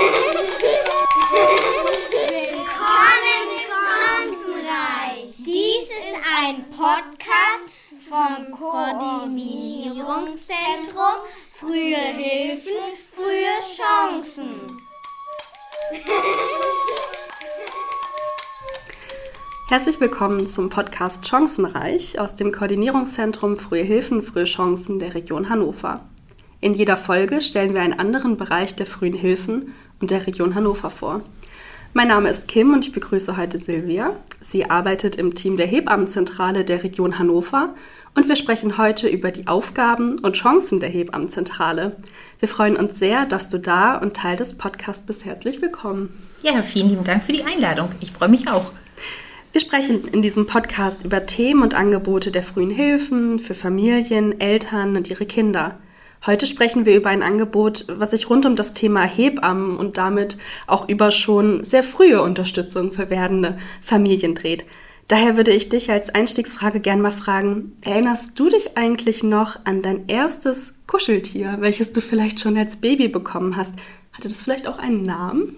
Willkommen Chancenreich. Dies ist ein Podcast vom Koordinierungszentrum Frühe Hilfen, frühe Chancen. Herzlich willkommen zum Podcast Chancenreich aus dem Koordinierungszentrum Frühe Hilfen, frühe Chancen der Region Hannover. In jeder Folge stellen wir einen anderen Bereich der frühen Hilfen und der Region Hannover vor. Mein Name ist Kim und ich begrüße heute Silvia. Sie arbeitet im Team der Hebammenzentrale der Region Hannover und wir sprechen heute über die Aufgaben und Chancen der Hebammenzentrale. Wir freuen uns sehr, dass du da und Teil des Podcasts bist. Herzlich willkommen. Ja, vielen lieben Dank für die Einladung. Ich freue mich auch. Wir sprechen in diesem Podcast über Themen und Angebote der frühen Hilfen für Familien, Eltern und ihre Kinder. Heute sprechen wir über ein Angebot, was sich rund um das Thema Hebammen und damit auch über schon sehr frühe Unterstützung für werdende Familien dreht. Daher würde ich dich als Einstiegsfrage gern mal fragen, erinnerst du dich eigentlich noch an dein erstes Kuscheltier, welches du vielleicht schon als Baby bekommen hast? Hatte das vielleicht auch einen Namen?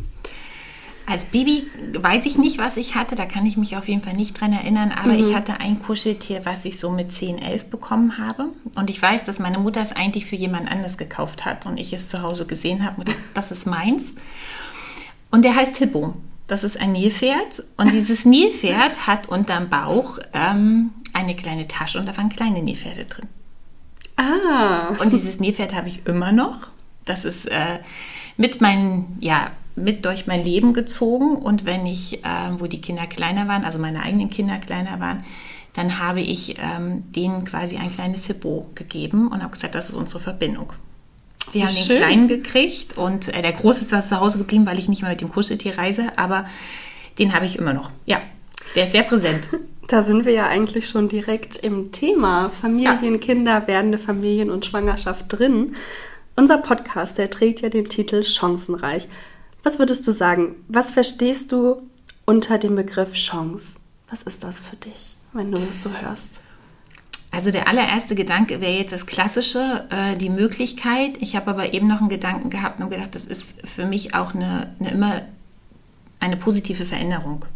Als Baby weiß ich nicht, was ich hatte, da kann ich mich auf jeden Fall nicht dran erinnern, aber mhm. ich hatte ein Kuscheltier, was ich so mit 10, 11 bekommen habe. Und ich weiß, dass meine Mutter es eigentlich für jemand anderes gekauft hat und ich es zu Hause gesehen habe und das ist meins. Und der heißt Hippo. Das ist ein Nilpferd und dieses Nilpferd hat unterm Bauch ähm, eine kleine Tasche und da waren kleine Nilpferde drin. Ah. Und dieses Nilpferd habe ich immer noch. Das ist äh, mit meinen, ja, mit durch mein Leben gezogen und wenn ich, äh, wo die Kinder kleiner waren, also meine eigenen Kinder kleiner waren, dann habe ich ähm, denen quasi ein kleines Hippo gegeben und habe gesagt, das ist unsere Verbindung. Sie haben Schön. den Kleinen gekriegt und äh, der Große ist zwar zu Hause geblieben, weil ich nicht mehr mit dem Kuscheltier reise, aber den habe ich immer noch. Ja, der ist sehr präsent. Da sind wir ja eigentlich schon direkt im Thema Familien, ja. Kinder, werdende Familien und Schwangerschaft drin. Unser Podcast, der trägt ja den Titel Chancenreich. Was würdest du sagen? Was verstehst du unter dem Begriff Chance? Was ist das für dich, wenn du das so hörst? Also der allererste Gedanke wäre jetzt das Klassische, äh, die Möglichkeit. Ich habe aber eben noch einen Gedanken gehabt und gedacht, das ist für mich auch eine, eine immer eine positive Veränderung,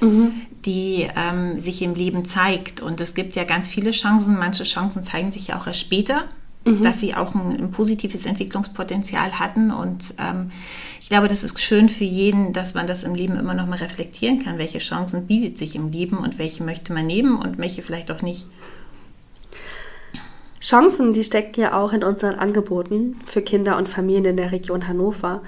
mhm. die ähm, sich im Leben zeigt. Und es gibt ja ganz viele Chancen. Manche Chancen zeigen sich ja auch erst später, mhm. dass sie auch ein, ein, positives Entwicklungspotenzial hatten. Und ähm, ich glaube, das ist schön für jeden, dass man das im Leben immer noch mal reflektieren kann. Welche Chancen bietet sich im Leben und welche möchte man nehmen und welche vielleicht auch nicht. Chancen, die stecken ja auch in unseren Angeboten für Kinder und Familien in der Region Hannover.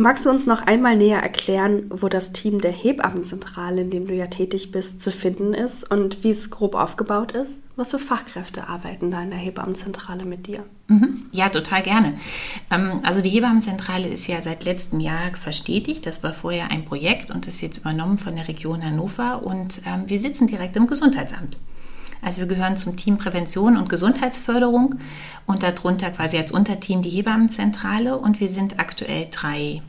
Magst du uns noch einmal näher erklären, wo das Team der Hebammenzentrale, in dem du ja tätig bist, zu finden ist und wie es grob aufgebaut ist? Was für Fachkräfte arbeiten da in der Hebammenzentrale mit dir? Mhm. Ja, total gerne. Ähm, also die Hebammenzentrale ist ja seit letztem Jahr verstetigt. Das war vorher ein Projekt und ist jetzt übernommen von der Region Hannover und ähm, wir sitzen direkt im Gesundheitsamt. Also wir gehören zum Team Prävention und Gesundheitsförderung und darunter quasi als Unterteam die Hebammenzentrale und wir sind aktuell drei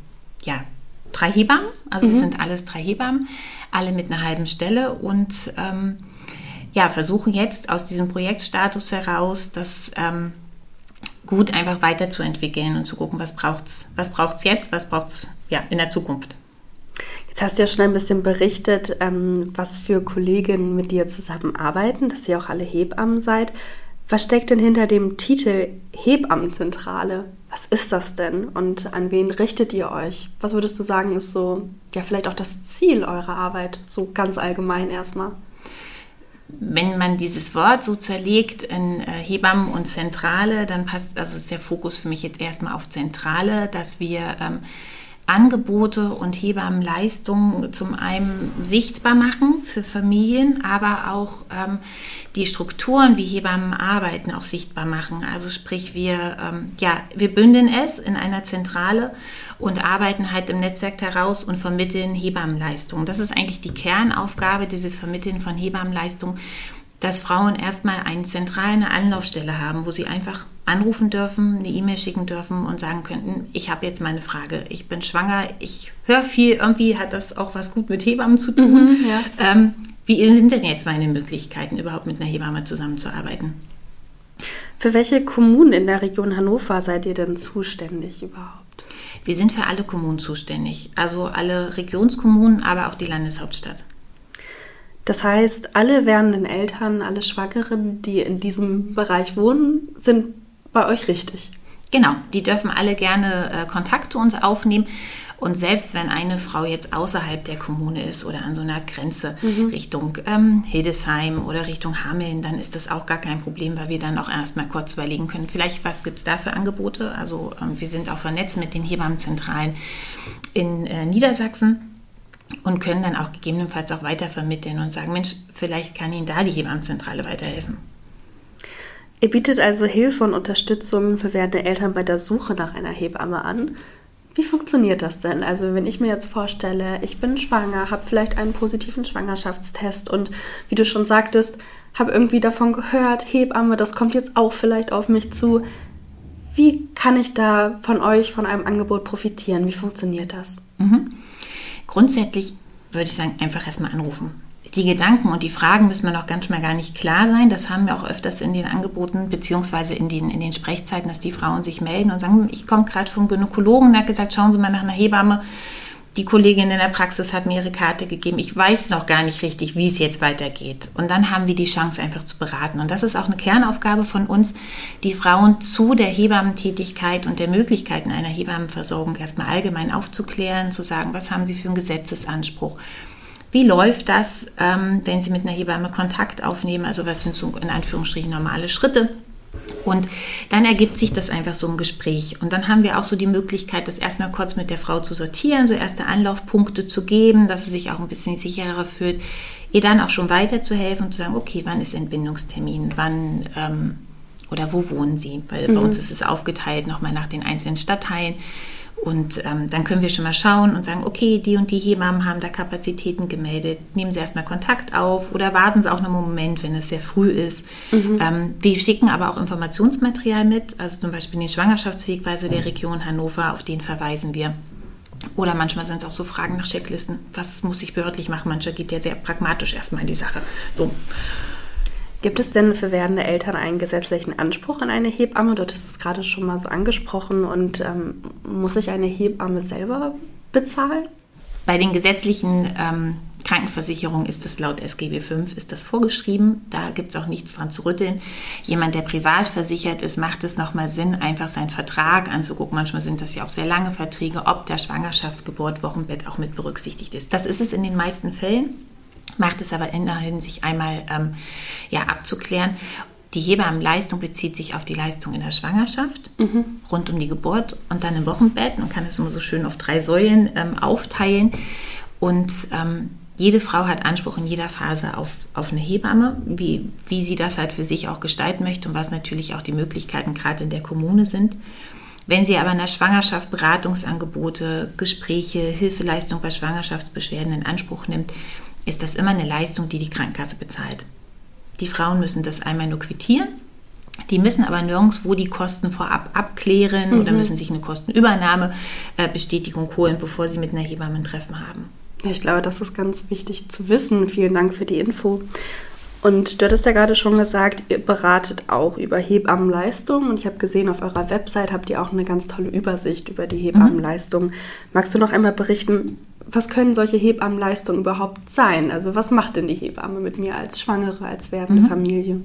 ja, drei Hebammen. Also mhm. wir sind alles drei Hebammen, alle mit einer halben Stelle und ähm, ja, versuchen jetzt aus diesem Projektstatus heraus, das ähm, gut einfach weiterzuentwickeln und zu gucken, was braucht es was braucht's jetzt, was braucht es ja, in der Zukunft. Jetzt hast du ja schon ein bisschen berichtet, ähm, was für Kolleginnen mit dir zusammenarbeiten, dass ihr auch alle Hebammen seid. Was steckt denn hinter dem Titel Hebammenzentrale? Was ist das denn und an wen richtet ihr euch? Was würdest du sagen, ist so, ja, vielleicht auch das Ziel eurer Arbeit, so ganz allgemein erstmal? Wenn man dieses Wort so zerlegt in äh, Hebammen und Zentrale, dann passt, also ist der Fokus für mich jetzt erstmal auf Zentrale, dass wir ähm, Angebote und Hebammenleistungen zum einen sichtbar machen für Familien, aber auch ähm, die Strukturen, wie Hebammen arbeiten, auch sichtbar machen. Also sprich, wir, ähm, ja, wir bündeln es in einer Zentrale und arbeiten halt im Netzwerk heraus und vermitteln Hebammenleistungen. Das ist eigentlich die Kernaufgabe dieses Vermitteln von Hebammenleistungen, dass Frauen erstmal eine zentrale Anlaufstelle haben, wo sie einfach anrufen dürfen, eine E-Mail schicken dürfen und sagen könnten, ich habe jetzt meine Frage, ich bin schwanger, ich höre viel, irgendwie hat das auch was gut mit Hebammen zu tun. Mhm, ja. ähm, wie sind denn jetzt meine Möglichkeiten, überhaupt mit einer Hebamme zusammenzuarbeiten? Für welche Kommunen in der Region Hannover seid ihr denn zuständig überhaupt? Wir sind für alle Kommunen zuständig, also alle Regionskommunen, aber auch die Landeshauptstadt. Das heißt, alle werdenden Eltern, alle Schwangeren, die in diesem Bereich wohnen, sind bei euch richtig. Genau, die dürfen alle gerne äh, Kontakt zu uns aufnehmen. Und selbst wenn eine Frau jetzt außerhalb der Kommune ist oder an so einer Grenze mhm. Richtung ähm, Hildesheim oder Richtung Hameln, dann ist das auch gar kein Problem, weil wir dann auch erstmal kurz überlegen können, vielleicht was gibt es da für Angebote. Also ähm, wir sind auch vernetzt mit den Hebammenzentralen in äh, Niedersachsen und können dann auch gegebenenfalls auch weitervermitteln und sagen, Mensch, vielleicht kann Ihnen da die Hebammenzentrale weiterhelfen. Ihr bietet also Hilfe und Unterstützung für werdende Eltern bei der Suche nach einer Hebamme an. Wie funktioniert das denn? Also wenn ich mir jetzt vorstelle, ich bin schwanger, habe vielleicht einen positiven Schwangerschaftstest und wie du schon sagtest, habe irgendwie davon gehört, Hebamme, das kommt jetzt auch vielleicht auf mich zu. Wie kann ich da von euch, von einem Angebot profitieren? Wie funktioniert das? Mhm. Grundsätzlich würde ich sagen, einfach erstmal anrufen die Gedanken und die Fragen müssen mir noch ganz mal gar nicht klar sein. Das haben wir auch öfters in den Angeboten beziehungsweise in den, in den Sprechzeiten, dass die Frauen sich melden und sagen, ich komme gerade vom Gynäkologen, der hat gesagt, schauen Sie mal nach einer Hebamme. Die Kollegin in der Praxis hat mir ihre Karte gegeben. Ich weiß noch gar nicht richtig, wie es jetzt weitergeht. Und dann haben wir die Chance, einfach zu beraten. Und das ist auch eine Kernaufgabe von uns, die Frauen zu der Hebammentätigkeit und der Möglichkeiten einer Hebammenversorgung erstmal allgemein aufzuklären, zu sagen, was haben sie für einen Gesetzesanspruch wie läuft das, ähm, wenn Sie mit einer Hebamme Kontakt aufnehmen? Also was sind so in Anführungsstrichen normale Schritte? Und dann ergibt sich das einfach so im Gespräch. Und dann haben wir auch so die Möglichkeit, das erstmal kurz mit der Frau zu sortieren, so erste Anlaufpunkte zu geben, dass sie sich auch ein bisschen sicherer fühlt, ihr dann auch schon weiterzuhelfen und zu sagen, okay, wann ist Entbindungstermin, wann ähm, oder wo wohnen Sie? Weil mhm. bei uns ist es aufgeteilt nochmal nach den einzelnen Stadtteilen. Und ähm, dann können wir schon mal schauen und sagen, okay, die und die Hebammen haben da Kapazitäten gemeldet. Nehmen Sie erstmal Kontakt auf oder warten Sie auch einen Moment, wenn es sehr früh ist. Mhm. Ähm, wir schicken aber auch Informationsmaterial mit, also zum Beispiel den Schwangerschaftswegweise der Region Hannover, auf den verweisen wir. Oder manchmal sind es auch so Fragen nach Checklisten. Was muss ich behördlich machen? Mancher geht ja sehr pragmatisch erstmal in die Sache. So. Gibt es denn für werdende Eltern einen gesetzlichen Anspruch an eine Hebamme? Dort ist es gerade schon mal so angesprochen. Und ähm, muss sich eine Hebamme selber bezahlen? Bei den gesetzlichen ähm, Krankenversicherungen ist das laut SGB V ist das vorgeschrieben. Da gibt es auch nichts dran zu rütteln. Jemand, der privat versichert ist, macht es nochmal Sinn, einfach seinen Vertrag anzugucken. Manchmal sind das ja auch sehr lange Verträge, ob der Schwangerschaft, Geburt, Wochenbett auch mit berücksichtigt ist. Das ist es in den meisten Fällen macht es aber in der Hinsicht einmal ähm, ja, abzuklären. Die Hebammenleistung bezieht sich auf die Leistung in der Schwangerschaft, mhm. rund um die Geburt und dann im Wochenbett. Man kann es immer so schön auf drei Säulen ähm, aufteilen. Und ähm, jede Frau hat Anspruch in jeder Phase auf, auf eine Hebamme, wie, wie sie das halt für sich auch gestalten möchte und was natürlich auch die Möglichkeiten gerade in der Kommune sind. Wenn sie aber in der Schwangerschaft Beratungsangebote, Gespräche, Hilfeleistung bei Schwangerschaftsbeschwerden in Anspruch nimmt, ist das immer eine Leistung, die die Krankenkasse bezahlt. Die Frauen müssen das einmal nur quittieren. Die müssen aber nirgendwo die Kosten vorab abklären mhm. oder müssen sich eine Kostenübernahmebestätigung holen, bevor sie mit einer Hebamme ein Treffen haben. Ich glaube, das ist ganz wichtig zu wissen. Vielen Dank für die Info. Und du hattest ja gerade schon gesagt, ihr beratet auch über Hebammenleistung. Und ich habe gesehen, auf eurer Website habt ihr auch eine ganz tolle Übersicht über die Hebammenleistung. Mhm. Magst du noch einmal berichten, was können solche Hebammenleistungen überhaupt sein? Also was macht denn die Hebamme mit mir als Schwangere, als werdende mhm. Familie?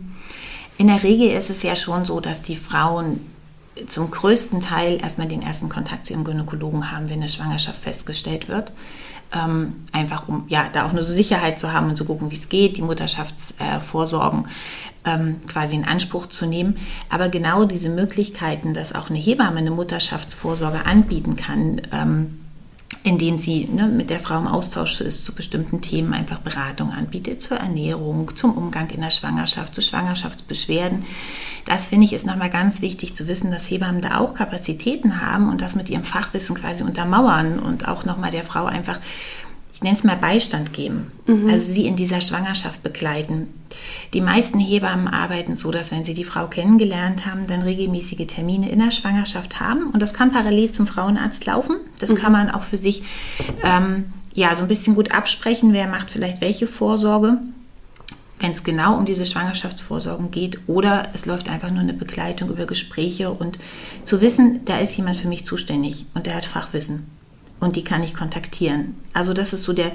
In der Regel ist es ja schon so, dass die Frauen zum größten Teil erstmal den ersten Kontakt zu ihrem Gynäkologen haben, wenn eine Schwangerschaft festgestellt wird. Ähm, einfach um ja da auch eine Sicherheit zu haben und zu gucken, wie es geht, die Mutterschaftsvorsorgen äh, ähm, quasi in Anspruch zu nehmen. Aber genau diese Möglichkeiten, dass auch eine Hebamme eine Mutterschaftsvorsorge anbieten kann, ähm, indem sie ne, mit der Frau im Austausch ist zu bestimmten Themen, einfach Beratung anbietet zur Ernährung, zum Umgang in der Schwangerschaft, zu Schwangerschaftsbeschwerden. Das finde ich ist nochmal ganz wichtig zu wissen, dass Hebammen da auch Kapazitäten haben und das mit ihrem Fachwissen quasi untermauern und auch nochmal der Frau einfach ich nenne es mal Beistand geben, mhm. also sie in dieser Schwangerschaft begleiten. Die meisten Hebammen arbeiten so, dass wenn sie die Frau kennengelernt haben, dann regelmäßige Termine in der Schwangerschaft haben und das kann parallel zum Frauenarzt laufen. Das mhm. kann man auch für sich ähm, ja so ein bisschen gut absprechen, wer macht vielleicht welche Vorsorge. wenn es genau um diese Schwangerschaftsvorsorgen geht oder es läuft einfach nur eine Begleitung über Gespräche und zu wissen, da ist jemand für mich zuständig und der hat Fachwissen und die kann ich kontaktieren. Also das ist so der,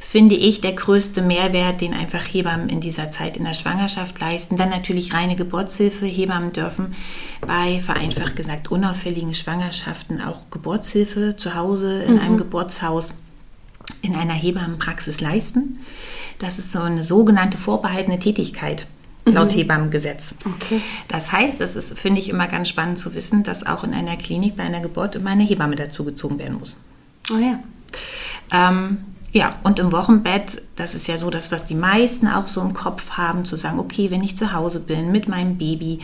finde ich, der größte Mehrwert, den einfach Hebammen in dieser Zeit in der Schwangerschaft leisten. Dann natürlich reine Geburtshilfe. Hebammen dürfen bei, vereinfacht gesagt, unauffälligen Schwangerschaften auch Geburtshilfe zu Hause in mhm. einem Geburtshaus in einer Hebammenpraxis leisten. Das ist so eine sogenannte vorbehaltene Tätigkeit laut mhm. Hebammengesetz. Okay. Das heißt, es ist, finde ich, immer ganz spannend zu wissen, dass auch in einer Klinik bei einer Geburt immer eine Hebamme dazugezogen werden muss. Oh ja. Ähm, ja, und im Wochenbett, das ist ja so das, was die meisten auch so im Kopf haben, zu sagen, okay, wenn ich zu Hause bin mit meinem Baby,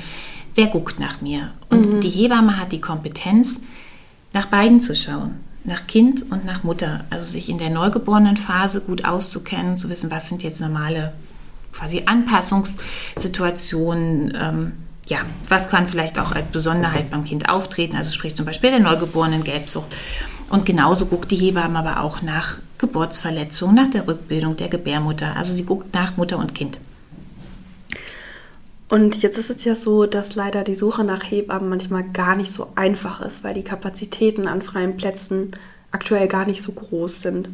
wer guckt nach mir? Und mhm. die Hebamme hat die Kompetenz, nach beiden zu schauen nach Kind und nach Mutter. Also sich in der neugeborenen Phase gut auszukennen, zu wissen, was sind jetzt normale quasi Anpassungssituationen. Ähm, ja, was kann vielleicht auch als Besonderheit beim Kind auftreten, also sprich zum Beispiel der neugeborenen Gelbsucht. Und genauso guckt die Hebamme aber auch nach Geburtsverletzungen, nach der Rückbildung der Gebärmutter. Also sie guckt nach Mutter und Kind. Und jetzt ist es ja so, dass leider die Suche nach Hebammen manchmal gar nicht so einfach ist, weil die Kapazitäten an freien Plätzen aktuell gar nicht so groß sind.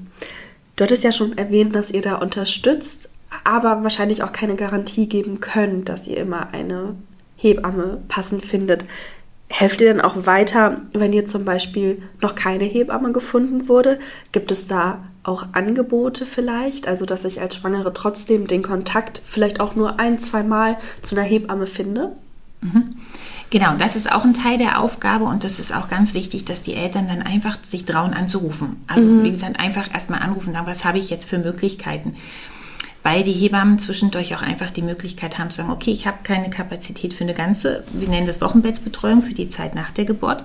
Du hattest ja schon erwähnt, dass ihr da unterstützt, aber wahrscheinlich auch keine Garantie geben könnt, dass ihr immer eine Hebamme passend findet. Helft ihr denn auch weiter, wenn ihr zum Beispiel noch keine Hebamme gefunden wurde? Gibt es da auch Angebote vielleicht, also dass ich als Schwangere trotzdem den Kontakt vielleicht auch nur ein, zwei Mal zu einer Hebamme finde? Mhm. Genau, das ist auch ein Teil der Aufgabe und das ist auch ganz wichtig, dass die Eltern dann einfach sich trauen anzurufen. Also mhm. wie gesagt, einfach erstmal anrufen, sagen, was habe ich jetzt für Möglichkeiten weil die Hebammen zwischendurch auch einfach die Möglichkeit haben zu sagen, okay, ich habe keine Kapazität für eine ganze, wir nennen das Wochenbettsbetreuung für die Zeit nach der Geburt,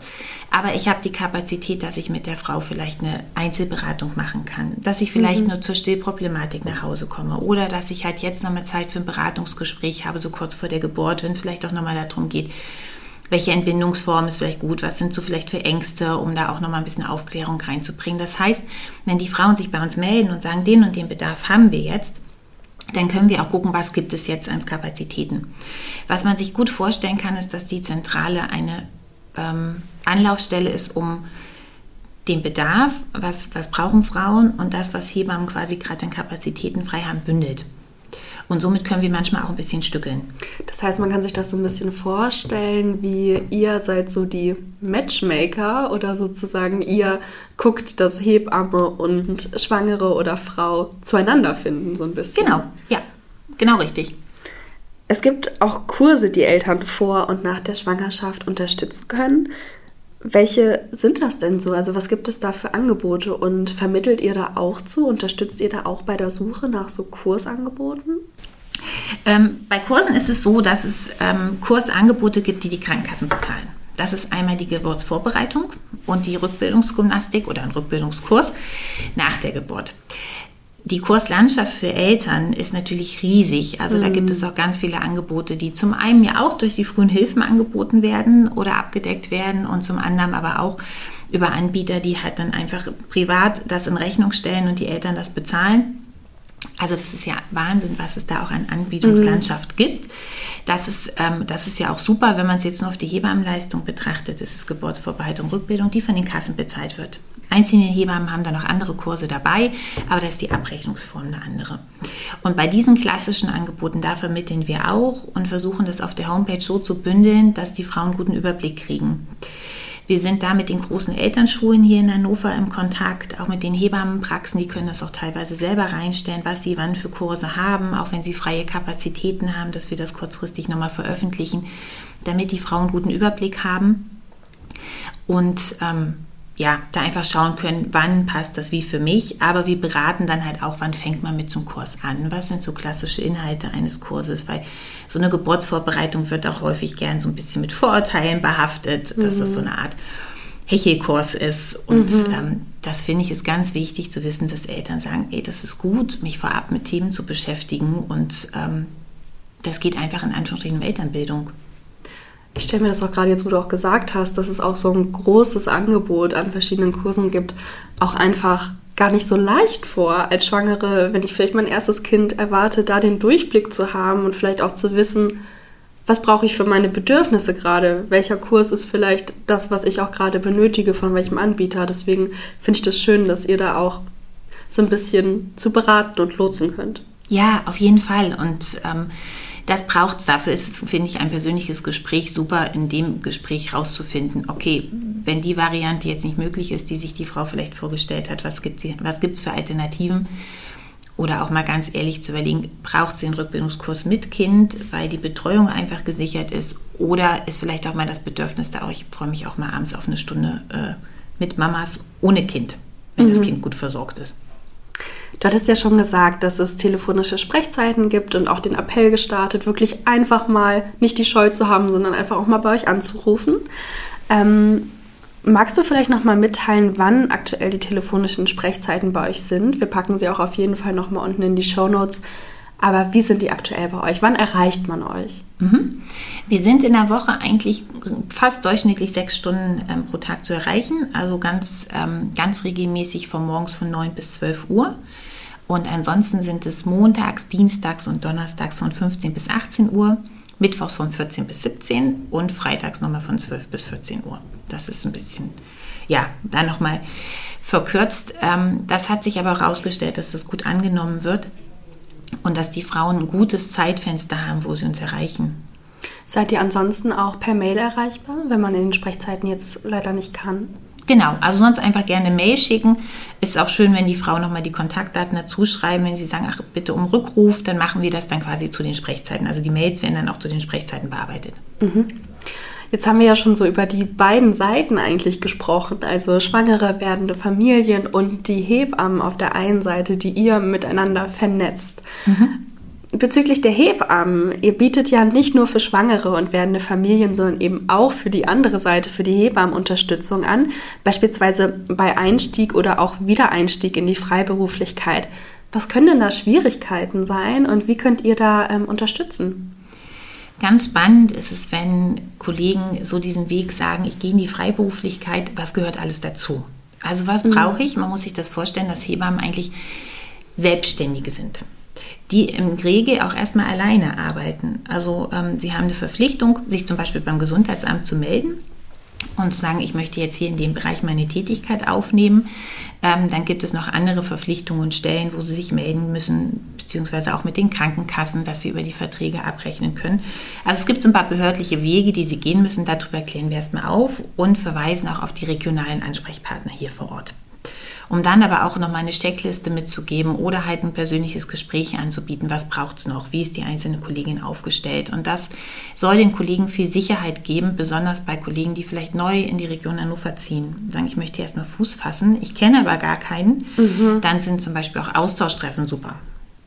aber ich habe die Kapazität, dass ich mit der Frau vielleicht eine Einzelberatung machen kann, dass ich vielleicht mhm. nur zur Stillproblematik nach Hause komme oder dass ich halt jetzt nochmal Zeit für ein Beratungsgespräch habe, so kurz vor der Geburt, wenn es vielleicht auch nochmal darum geht, welche Entbindungsform ist vielleicht gut, was sind so vielleicht für Ängste, um da auch nochmal ein bisschen Aufklärung reinzubringen. Das heißt, wenn die Frauen sich bei uns melden und sagen, den und den Bedarf haben wir jetzt, dann können wir auch gucken, was gibt es jetzt an Kapazitäten. Was man sich gut vorstellen kann, ist, dass die Zentrale eine ähm, Anlaufstelle ist, um den Bedarf, was, was brauchen Frauen und das, was Hebammen quasi gerade an Kapazitäten frei haben, bündelt. Und somit können wir manchmal auch ein bisschen stückeln. Das heißt, man kann sich das so ein bisschen vorstellen, wie ihr seid so die Matchmaker oder sozusagen ihr guckt, dass Hebamme und Schwangere oder Frau zueinander finden, so ein bisschen. Genau, ja, genau richtig. Es gibt auch Kurse, die Eltern vor und nach der Schwangerschaft unterstützen können. Welche sind das denn so? Also was gibt es da für Angebote und vermittelt ihr da auch zu? Unterstützt ihr da auch bei der Suche nach so Kursangeboten? Ähm, bei Kursen ist es so, dass es ähm, Kursangebote gibt, die die Krankenkassen bezahlen. Das ist einmal die Geburtsvorbereitung und die Rückbildungsgymnastik oder ein Rückbildungskurs nach der Geburt. Die Kurslandschaft für Eltern ist natürlich riesig. Also mhm. da gibt es auch ganz viele Angebote, die zum einen ja auch durch die frühen Hilfen angeboten werden oder abgedeckt werden und zum anderen aber auch über Anbieter, die halt dann einfach privat das in Rechnung stellen und die Eltern das bezahlen. Also das ist ja Wahnsinn, was es da auch an Anbietungslandschaft mhm. gibt. Das ist, ähm, das ist ja auch super, wenn man es jetzt nur auf die Hebammenleistung betrachtet. Das ist Geburtsvorbereitung, Rückbildung, die von den Kassen bezahlt wird. Einzelne Hebammen haben da noch andere Kurse dabei, aber da ist die Abrechnungsform eine andere. Und bei diesen klassischen Angeboten, da vermitteln wir auch und versuchen das auf der Homepage so zu bündeln, dass die Frauen guten Überblick kriegen. Wir sind da mit den großen Elternschulen hier in Hannover im Kontakt, auch mit den Hebammenpraxen, die können das auch teilweise selber reinstellen, was sie wann für Kurse haben, auch wenn sie freie Kapazitäten haben, dass wir das kurzfristig nochmal veröffentlichen, damit die Frauen einen guten Überblick haben. Und ähm, ja, da einfach schauen können, wann passt das wie für mich. Aber wir beraten dann halt auch, wann fängt man mit zum Kurs an? Was sind so klassische Inhalte eines Kurses? Weil so eine Geburtsvorbereitung wird auch häufig gern so ein bisschen mit Vorurteilen behaftet, dass das so mhm. eine Art Hechelkurs ist. Und mhm. ähm, das finde ich ist ganz wichtig zu wissen, dass Eltern sagen, ey, das ist gut, mich vorab mit Themen zu beschäftigen. Und ähm, das geht einfach in Anführungsstrichen um Elternbildung ich stelle mir das auch gerade jetzt, wo du auch gesagt hast, dass es auch so ein großes Angebot an verschiedenen Kursen gibt, auch einfach gar nicht so leicht vor, als Schwangere, wenn ich vielleicht mein erstes Kind erwarte, da den Durchblick zu haben und vielleicht auch zu wissen, was brauche ich für meine Bedürfnisse gerade? Welcher Kurs ist vielleicht das, was ich auch gerade benötige, von welchem Anbieter? Deswegen finde ich das schön, dass ihr da auch so ein bisschen zu beraten und lotsen könnt. Ja, auf jeden Fall. Und ähm, das braucht es. Dafür ist, finde ich, ein persönliches Gespräch super, in dem Gespräch rauszufinden, okay, wenn die Variante jetzt nicht möglich ist, die sich die Frau vielleicht vorgestellt hat, was gibt es für Alternativen? Oder auch mal ganz ehrlich zu überlegen, braucht sie den Rückbildungskurs mit Kind, weil die Betreuung einfach gesichert ist? Oder ist vielleicht auch mal das Bedürfnis da, auch, ich freue mich auch mal abends auf eine Stunde äh, mit Mamas ohne Kind, wenn mhm. das Kind gut versorgt ist. Du hattest ja schon gesagt, dass es telefonische Sprechzeiten gibt und auch den Appell gestartet, wirklich einfach mal nicht die Scheu zu haben, sondern einfach auch mal bei euch anzurufen. Ähm, magst du vielleicht noch mal mitteilen, wann aktuell die telefonischen Sprechzeiten bei euch sind? Wir packen sie auch auf jeden Fall noch mal unten in die Show Notes. Aber wie sind die aktuell bei euch? Wann erreicht man euch? Mhm. Wir sind in der Woche eigentlich fast durchschnittlich sechs Stunden ähm, pro Tag zu erreichen, also ganz, ähm, ganz regelmäßig von morgens von 9 bis 12 Uhr. Und ansonsten sind es montags, dienstags und donnerstags von 15 bis 18 Uhr, mittwochs von 14 bis 17 und freitags nochmal von 12 bis 14 Uhr. Das ist ein bisschen, ja, da nochmal verkürzt. Ähm, das hat sich aber herausgestellt, dass das gut angenommen wird und dass die Frauen ein gutes Zeitfenster haben, wo sie uns erreichen. Seid ihr ansonsten auch per Mail erreichbar, wenn man in den Sprechzeiten jetzt leider nicht kann? Genau, also sonst einfach gerne Mail schicken. Ist auch schön, wenn die Frauen nochmal die Kontaktdaten dazu schreiben, wenn sie sagen, ach bitte um Rückruf, dann machen wir das dann quasi zu den Sprechzeiten. Also die Mails werden dann auch zu den Sprechzeiten bearbeitet. Mhm. Jetzt haben wir ja schon so über die beiden Seiten eigentlich gesprochen, also schwangere werdende Familien und die Hebammen auf der einen Seite, die ihr miteinander vernetzt. Mhm. Bezüglich der Hebammen, ihr bietet ja nicht nur für schwangere und werdende Familien, sondern eben auch für die andere Seite, für die Hebammen Unterstützung an, beispielsweise bei Einstieg oder auch Wiedereinstieg in die Freiberuflichkeit. Was können denn da Schwierigkeiten sein und wie könnt ihr da ähm, unterstützen? Ganz spannend ist es, wenn Kollegen so diesen Weg sagen, ich gehe in die Freiberuflichkeit, was gehört alles dazu? Also was mhm. brauche ich? Man muss sich das vorstellen, dass Hebammen eigentlich Selbstständige sind, die im Regel auch erstmal alleine arbeiten. Also ähm, sie haben eine Verpflichtung, sich zum Beispiel beim Gesundheitsamt zu melden und sagen, ich möchte jetzt hier in dem Bereich meine Tätigkeit aufnehmen. Ähm, dann gibt es noch andere Verpflichtungen und Stellen, wo sie sich melden müssen, beziehungsweise auch mit den Krankenkassen, dass sie über die Verträge abrechnen können. Also es gibt so ein paar behördliche Wege, die sie gehen müssen. Darüber klären wir erstmal auf und verweisen auch auf die regionalen Ansprechpartner hier vor Ort um dann aber auch nochmal eine Checkliste mitzugeben oder halt ein persönliches Gespräch anzubieten. Was braucht es noch? Wie ist die einzelne Kollegin aufgestellt? Und das soll den Kollegen viel Sicherheit geben, besonders bei Kollegen, die vielleicht neu in die Region Hannover ziehen. Sagen, ich möchte erstmal Fuß fassen, ich kenne aber gar keinen. Mhm. Dann sind zum Beispiel auch Austauschtreffen super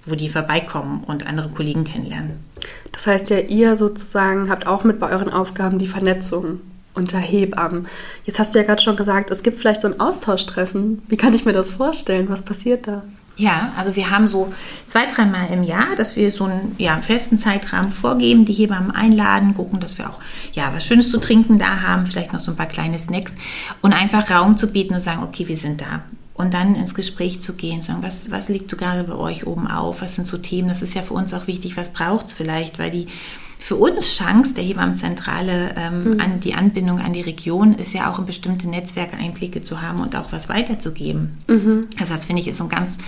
wo die vorbeikommen und andere Kollegen kennenlernen. Das heißt ja, ihr sozusagen habt auch mit bei euren Aufgaben die Vernetzung unter Hebammen. Jetzt hast du ja gerade schon gesagt, es gibt vielleicht so ein Austauschtreffen. Wie kann ich mir das vorstellen? Was passiert da? Ja, also wir haben so zwei, dreimal im Jahr, dass wir so einen ja, festen Zeitrahmen vorgeben, die Hebammen einladen, gucken, dass wir auch ja, was Schönes zu trinken da haben, vielleicht noch so ein paar kleine Snacks und einfach Raum zu bieten und sagen, okay, wir sind da. Und dann ins Gespräch zu gehen, sagen, was, was liegt so gerade bei euch oben auf? Was sind so Themen? Das ist ja für uns auch wichtig. Was braucht es vielleicht? Weil die für uns Chance der Hebammenzentrale ähm, mhm. an die Anbindung an die Region ist ja auch in bestimmte Netzwerke Einblicke zu haben und auch was weiterzugeben. Mhm. Also das finde ich ist so ein ganz,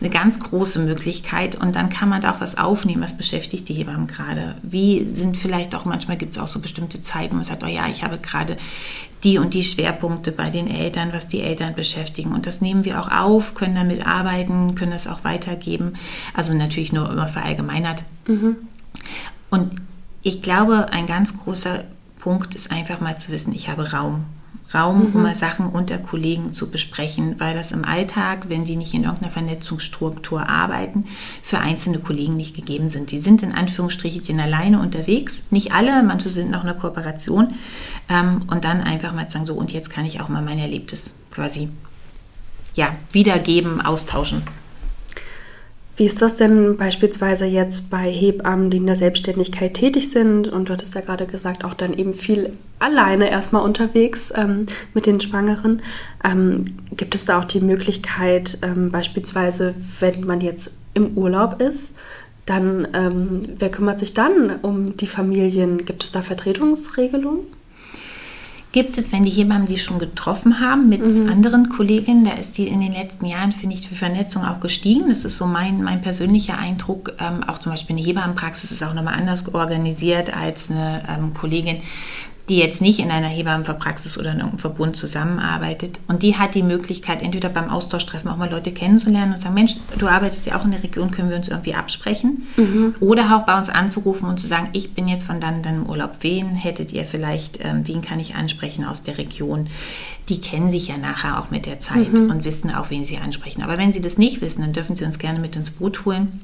eine ganz große Möglichkeit und dann kann man da auch was aufnehmen, was beschäftigt die Hebammen gerade. Wie sind vielleicht auch, manchmal gibt es auch so bestimmte Zeiten, wo man sagt, oh ja, ich habe gerade die und die Schwerpunkte bei den Eltern, was die Eltern beschäftigen. Und das nehmen wir auch auf, können damit arbeiten, können das auch weitergeben. Also natürlich nur immer verallgemeinert. Mhm. Und ich glaube, ein ganz großer Punkt ist einfach mal zu wissen, ich habe Raum. Raum, mhm. um mal Sachen unter Kollegen zu besprechen, weil das im Alltag, wenn sie nicht in irgendeiner Vernetzungsstruktur arbeiten, für einzelne Kollegen nicht gegeben sind. Die sind in Anführungsstrichen alleine unterwegs. Nicht alle, manche sind noch in einer Kooperation. Ähm, und dann einfach mal sagen, so, und jetzt kann ich auch mal mein Erlebtes quasi ja, wiedergeben, austauschen. Wie ist das denn beispielsweise jetzt bei Hebammen, die in der Selbstständigkeit tätig sind? Und du hattest ja gerade gesagt, auch dann eben viel alleine erstmal unterwegs ähm, mit den Schwangeren. Ähm, gibt es da auch die Möglichkeit, ähm, beispielsweise, wenn man jetzt im Urlaub ist, dann, ähm, wer kümmert sich dann um die Familien? Gibt es da Vertretungsregelungen? Gibt es, wenn die Hebammen die schon getroffen haben mit mhm. anderen Kolleginnen, da ist die in den letzten Jahren, finde ich, für Vernetzung auch gestiegen. Das ist so mein, mein persönlicher Eindruck. Ähm, auch zum Beispiel eine Hebammenpraxis ist auch nochmal anders organisiert als eine ähm, Kollegin, die jetzt nicht in einer Hebammenpraxis oder in irgendeinem Verbund zusammenarbeitet. Und die hat die Möglichkeit, entweder beim Austauschtreffen auch mal Leute kennenzulernen und sagen, Mensch, du arbeitest ja auch in der Region, können wir uns irgendwie absprechen? Mhm. Oder auch bei uns anzurufen und zu sagen, ich bin jetzt von dann, dann im Urlaub. Wen hättet ihr vielleicht, ähm, wen kann ich ansprechen aus der Region? Die kennen sich ja nachher auch mit der Zeit mhm. und wissen auch, wen sie ansprechen. Aber wenn sie das nicht wissen, dann dürfen sie uns gerne mit ins Boot holen.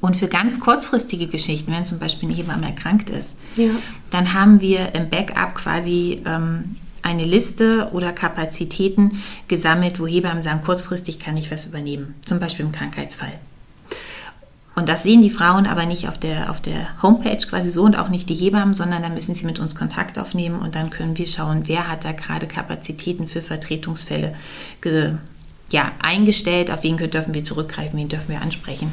Und für ganz kurzfristige Geschichten, wenn zum Beispiel eine Hebamme erkrankt ist, ja. dann haben wir im Backup quasi ähm, eine Liste oder Kapazitäten gesammelt, wo Hebammen sagen, kurzfristig kann ich was übernehmen, zum Beispiel im Krankheitsfall. Und das sehen die Frauen aber nicht auf der, auf der Homepage quasi so und auch nicht die Hebammen, sondern da müssen sie mit uns Kontakt aufnehmen und dann können wir schauen, wer hat da gerade Kapazitäten für Vertretungsfälle ja, eingestellt, auf wen dürfen wir zurückgreifen, wen dürfen wir ansprechen.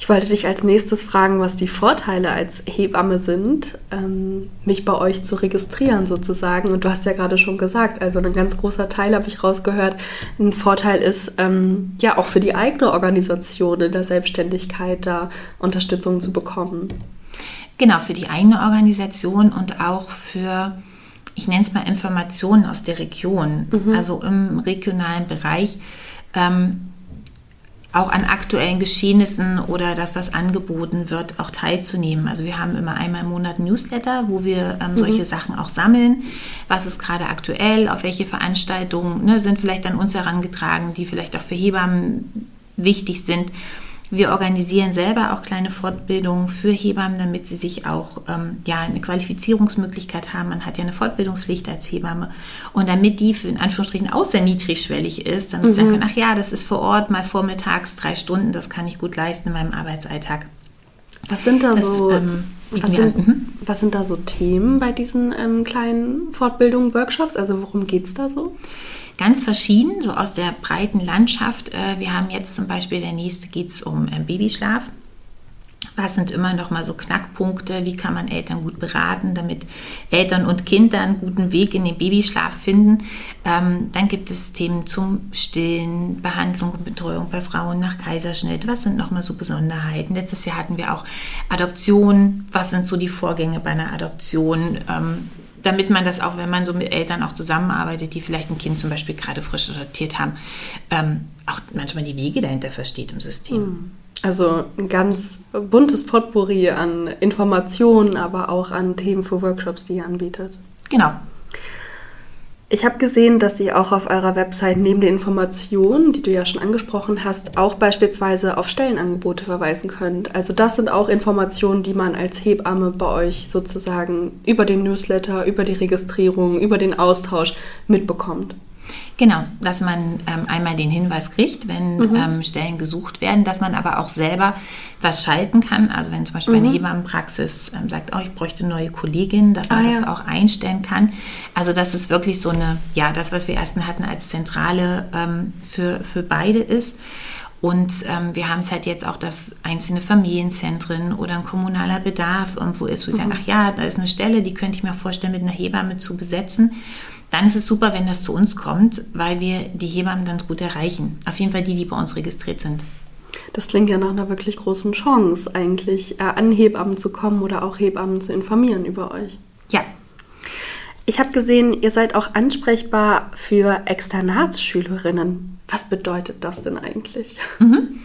Ich wollte dich als nächstes fragen, was die Vorteile als Hebamme sind, ähm, mich bei euch zu registrieren sozusagen. Und du hast ja gerade schon gesagt, also ein ganz großer Teil habe ich rausgehört. Ein Vorteil ist ähm, ja auch für die eigene Organisation in der Selbstständigkeit da Unterstützung zu bekommen. Genau, für die eigene Organisation und auch für, ich nenne es mal Informationen aus der Region, mhm. also im regionalen Bereich. Ähm, auch an aktuellen Geschehnissen oder das, was angeboten wird, auch teilzunehmen. Also wir haben immer einmal im Monat Newsletter, wo wir ähm, mhm. solche Sachen auch sammeln. Was ist gerade aktuell, auf welche Veranstaltungen ne, sind vielleicht an uns herangetragen, die vielleicht auch für Hebammen wichtig sind. Wir organisieren selber auch kleine Fortbildungen für Hebammen, damit sie sich auch ähm, ja, eine Qualifizierungsmöglichkeit haben. Man hat ja eine Fortbildungspflicht als Hebamme. Und damit die für in Anführungsstrichen auch sehr niedrigschwellig ist, damit mhm. sie sagen können, ach ja, das ist vor Ort mal vormittags drei Stunden, das kann ich gut leisten in meinem Arbeitsalltag. Was sind da das, so ähm, was, sind, mhm. was, sind, da so Themen bei diesen ähm, kleinen Fortbildungen, Workshops? Also worum geht es da so? Ganz verschieden, so aus der breiten Landschaft. Äh, wir haben jetzt zum Beispiel, der nächste geht es um äh, Babyschlaf. Was sind immer noch mal so Knackpunkte? Wie kann man Eltern gut beraten, damit Eltern und Kinder einen guten Weg in den Babyschlaf finden? Ähm, dann gibt es Themen zum Stillen, Behandlung und Betreuung bei Frauen nach Kaiserschnitt. Was sind noch mal so Besonderheiten? Letztes Jahr hatten wir auch Adoption. Was sind so die Vorgänge bei einer Adoption? Ähm, damit man das auch, wenn man so mit Eltern auch zusammenarbeitet, die vielleicht ein Kind zum Beispiel gerade frisch adoptiert haben, ähm, auch manchmal die Wege dahinter versteht im System. Hm. Also ein ganz buntes Potpourri an Informationen, aber auch an Themen für Workshops, die ihr anbietet. Genau. Ich habe gesehen, dass ihr auch auf eurer Website neben den Informationen, die du ja schon angesprochen hast, auch beispielsweise auf Stellenangebote verweisen könnt. Also das sind auch Informationen, die man als Hebamme bei euch sozusagen über den Newsletter, über die Registrierung, über den Austausch mitbekommt. Genau, dass man ähm, einmal den Hinweis kriegt, wenn mhm. ähm, Stellen gesucht werden, dass man aber auch selber was schalten kann. Also wenn zum Beispiel mhm. eine Hebammenpraxis ähm, sagt, oh, ich bräuchte neue Kollegin, dass man ah, das ja. auch einstellen kann. Also dass es wirklich so eine, ja, das, was wir ersten hatten als Zentrale ähm, für, für beide ist. Und ähm, wir haben es halt jetzt auch, dass einzelne Familienzentren oder ein kommunaler Bedarf irgendwo ist, wo sie mhm. sagen, ach ja, da ist eine Stelle, die könnte ich mir vorstellen, mit einer Hebamme zu besetzen dann ist es super, wenn das zu uns kommt, weil wir die Hebammen dann gut erreichen. Auf jeden Fall die, die bei uns registriert sind. Das klingt ja nach einer wirklich großen Chance, eigentlich äh, an Hebammen zu kommen oder auch Hebammen zu informieren über euch. Ja. Ich habe gesehen, ihr seid auch ansprechbar für Externatsschülerinnen. Was bedeutet das denn eigentlich? Mhm.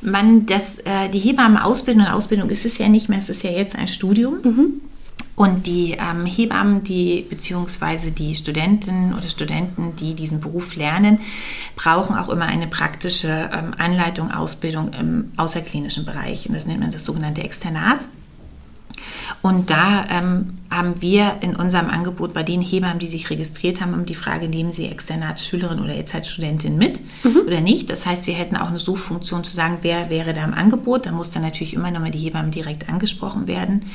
Man, das, äh, die Hebammenausbildung und Ausbildung ist es ja nicht mehr, es ist ja jetzt ein Studium. Mhm. Und die ähm, Hebammen, die beziehungsweise die Studenten oder Studenten, die diesen Beruf lernen, brauchen auch immer eine praktische ähm, Anleitung, Ausbildung im außerklinischen Bereich. Und das nennt man das sogenannte Externat. Und da ähm, haben wir in unserem Angebot bei den Hebammen, die sich registriert haben, die Frage, nehmen sie Externatsschülerin oder jetzt als Studentin mit mhm. oder nicht. Das heißt, wir hätten auch eine Suchfunktion zu sagen, wer wäre da im Angebot. Da muss dann natürlich immer nochmal die Hebammen direkt angesprochen werden.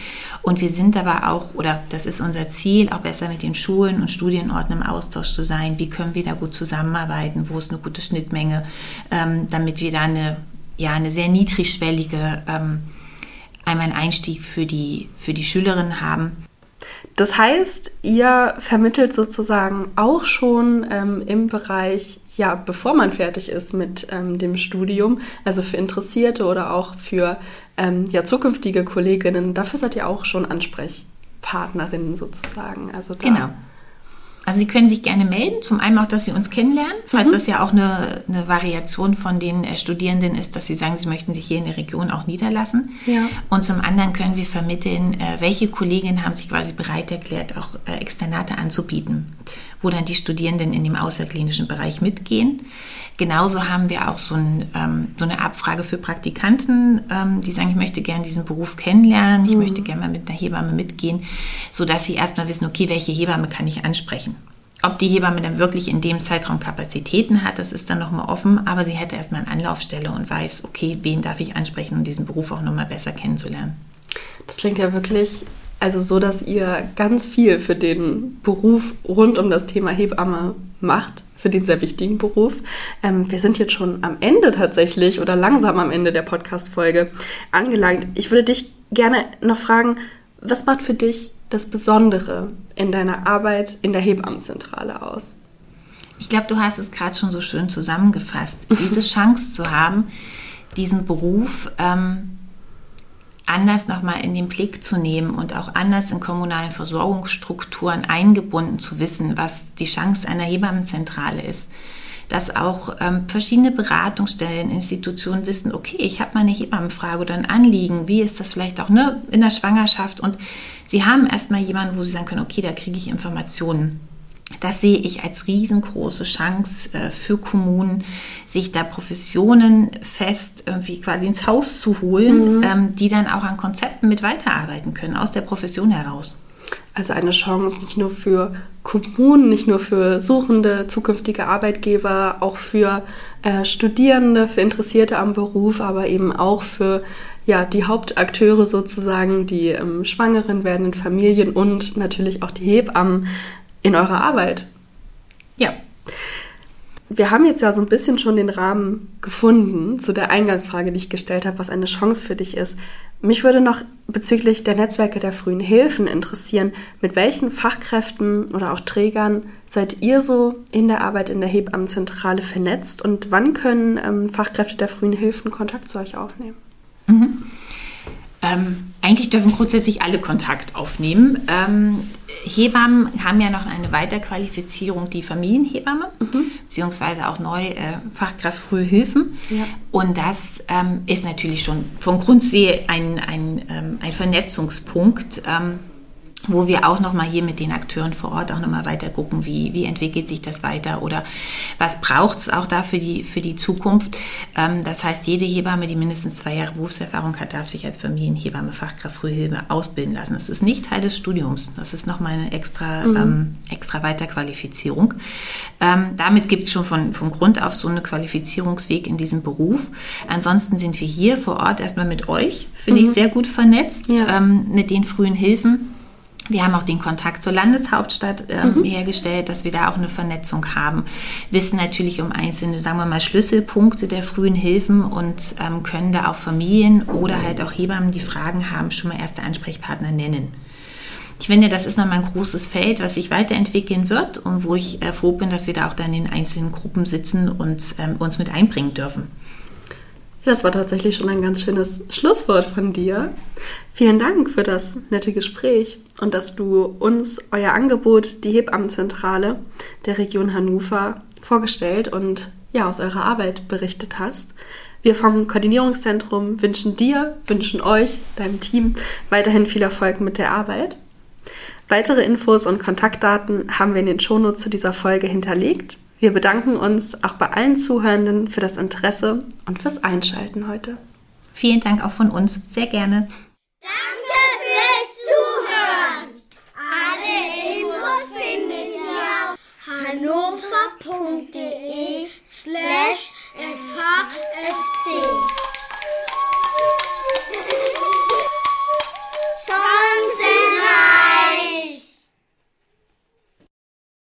Und wir sind aber auch, oder das ist unser Ziel, auch besser mit den Schulen und Studienorten im Austausch zu sein. Wie können wir da gut zusammenarbeiten? Wo ist eine gute Schnittmenge, ähm, damit wir da eine, ja, eine sehr niedrigschwellige ähm, einmal einen Einstieg für die, für die Schülerinnen haben. Das heißt, ihr vermittelt sozusagen auch schon ähm, im Bereich, ja, bevor man fertig ist mit ähm, dem Studium, also für Interessierte oder auch für ähm, ja, zukünftige Kolleginnen, dafür seid ihr auch schon Ansprechpartnerinnen sozusagen. Also genau. Also Sie können sich gerne melden. Zum einen auch, dass Sie uns kennenlernen, falls mhm. das ja auch eine, eine Variation von den Studierenden ist, dass Sie sagen, Sie möchten sich hier in der Region auch niederlassen. Ja. Und zum anderen können wir vermitteln, äh, welche Kolleginnen haben sich quasi bereit erklärt, auch äh, Externate anzubieten, wo dann die Studierenden in dem außerklinischen Bereich mitgehen. Genauso haben wir auch so, ein, ähm, so eine Abfrage für Praktikanten, ähm, die sagen, ich möchte gerne diesen Beruf kennenlernen, ich mhm. möchte gerne mal mit einer Hebamme mitgehen, sodass sie erstmal wissen, okay, welche Hebamme kann ich ansprechen. Ob die Hebamme dann wirklich in dem Zeitraum Kapazitäten hat, das ist dann nochmal offen, aber sie hätte erstmal eine Anlaufstelle und weiß, okay, wen darf ich ansprechen, um diesen Beruf auch nochmal besser kennenzulernen. Das klingt ja wirklich also so, dass ihr ganz viel für den Beruf rund um das Thema Hebamme macht für den sehr wichtigen Beruf. Ähm, wir sind jetzt schon am Ende tatsächlich oder langsam am Ende der Podcast-Folge angelangt. Ich würde dich gerne noch fragen, was macht für dich das Besondere in deiner Arbeit in der Hebammenzentrale aus? Ich glaube, du hast es gerade schon so schön zusammengefasst. Diese Chance zu haben, diesen Beruf ähm, anders nochmal in den Blick zu nehmen und auch anders in kommunalen Versorgungsstrukturen eingebunden zu wissen, was die Chance einer Hebammenzentrale ist. Dass auch ähm, verschiedene Beratungsstellen, Institutionen wissen, okay, ich habe mal eine Hebammenfrage oder ein Anliegen, wie ist das vielleicht auch ne, in der Schwangerschaft? Und sie haben erstmal jemanden, wo sie sagen können, okay, da kriege ich Informationen das sehe ich als riesengroße Chance äh, für Kommunen, sich da Professionen fest irgendwie quasi ins Haus zu holen, mhm. ähm, die dann auch an Konzepten mit weiterarbeiten können, aus der Profession heraus. Also eine Chance nicht nur für Kommunen, nicht nur für suchende zukünftige Arbeitgeber, auch für äh, Studierende, für Interessierte am Beruf, aber eben auch für ja, die Hauptakteure sozusagen, die ähm, schwangeren werdenden Familien und natürlich auch die Hebammen in eurer Arbeit. Ja. Wir haben jetzt ja so ein bisschen schon den Rahmen gefunden zu der Eingangsfrage, die ich gestellt habe, was eine Chance für dich ist. Mich würde noch bezüglich der Netzwerke der frühen Hilfen interessieren, mit welchen Fachkräften oder auch Trägern seid ihr so in der Arbeit in der Hebammenzentrale vernetzt und wann können ähm, Fachkräfte der frühen Hilfen Kontakt zu euch aufnehmen? Mhm. Ähm, eigentlich dürfen grundsätzlich alle Kontakt aufnehmen. Ähm, Hebammen haben ja noch eine Weiterqualifizierung, die Familienhebamme, mhm. beziehungsweise auch neu äh, Fachkraft Frühe Hilfen. Ja. Und das ähm, ist natürlich schon von Grundsee ein, ein, ähm, ein Vernetzungspunkt. Wo wir auch nochmal hier mit den Akteuren vor Ort auch nochmal weiter gucken, wie, wie entwickelt sich das weiter oder was braucht es auch da für die, für die Zukunft. Ähm, das heißt, jede Hebamme, die mindestens zwei Jahre Berufserfahrung hat, darf sich als Familienhebamme, Fachkraft, Frühhilfe ausbilden lassen. Das ist nicht Teil des Studiums. Das ist nochmal eine extra, mhm. ähm, extra Weiterqualifizierung. Ähm, damit gibt es schon von, von Grund auf so einen Qualifizierungsweg in diesem Beruf. Ansonsten sind wir hier vor Ort erstmal mit euch, finde mhm. ich, sehr gut vernetzt, ja. ähm, mit den frühen Hilfen wir haben auch den Kontakt zur Landeshauptstadt ähm, mhm. hergestellt, dass wir da auch eine Vernetzung haben. Wissen natürlich um einzelne, sagen wir mal, Schlüsselpunkte der frühen Hilfen und ähm, können da auch Familien oder halt auch Hebammen, die Fragen haben, schon mal erste Ansprechpartner nennen. Ich finde, das ist nochmal ein großes Feld, was sich weiterentwickeln wird und wo ich äh, froh bin, dass wir da auch dann in einzelnen Gruppen sitzen und ähm, uns mit einbringen dürfen. Ja, das war tatsächlich schon ein ganz schönes Schlusswort von dir. Vielen Dank für das nette Gespräch und dass du uns euer Angebot, die Hebammenzentrale der Region Hannover, vorgestellt und ja, aus eurer Arbeit berichtet hast. Wir vom Koordinierungszentrum wünschen dir, wünschen euch, deinem Team weiterhin viel Erfolg mit der Arbeit. Weitere Infos und Kontaktdaten haben wir in den Shownotes zu dieser Folge hinterlegt. Wir bedanken uns auch bei allen Zuhörenden für das Interesse und fürs Einschalten heute. Vielen Dank auch von uns. Sehr gerne. Danke fürs Zuhören. Alle Infos findet ihr auf hannover.de slash FHFC.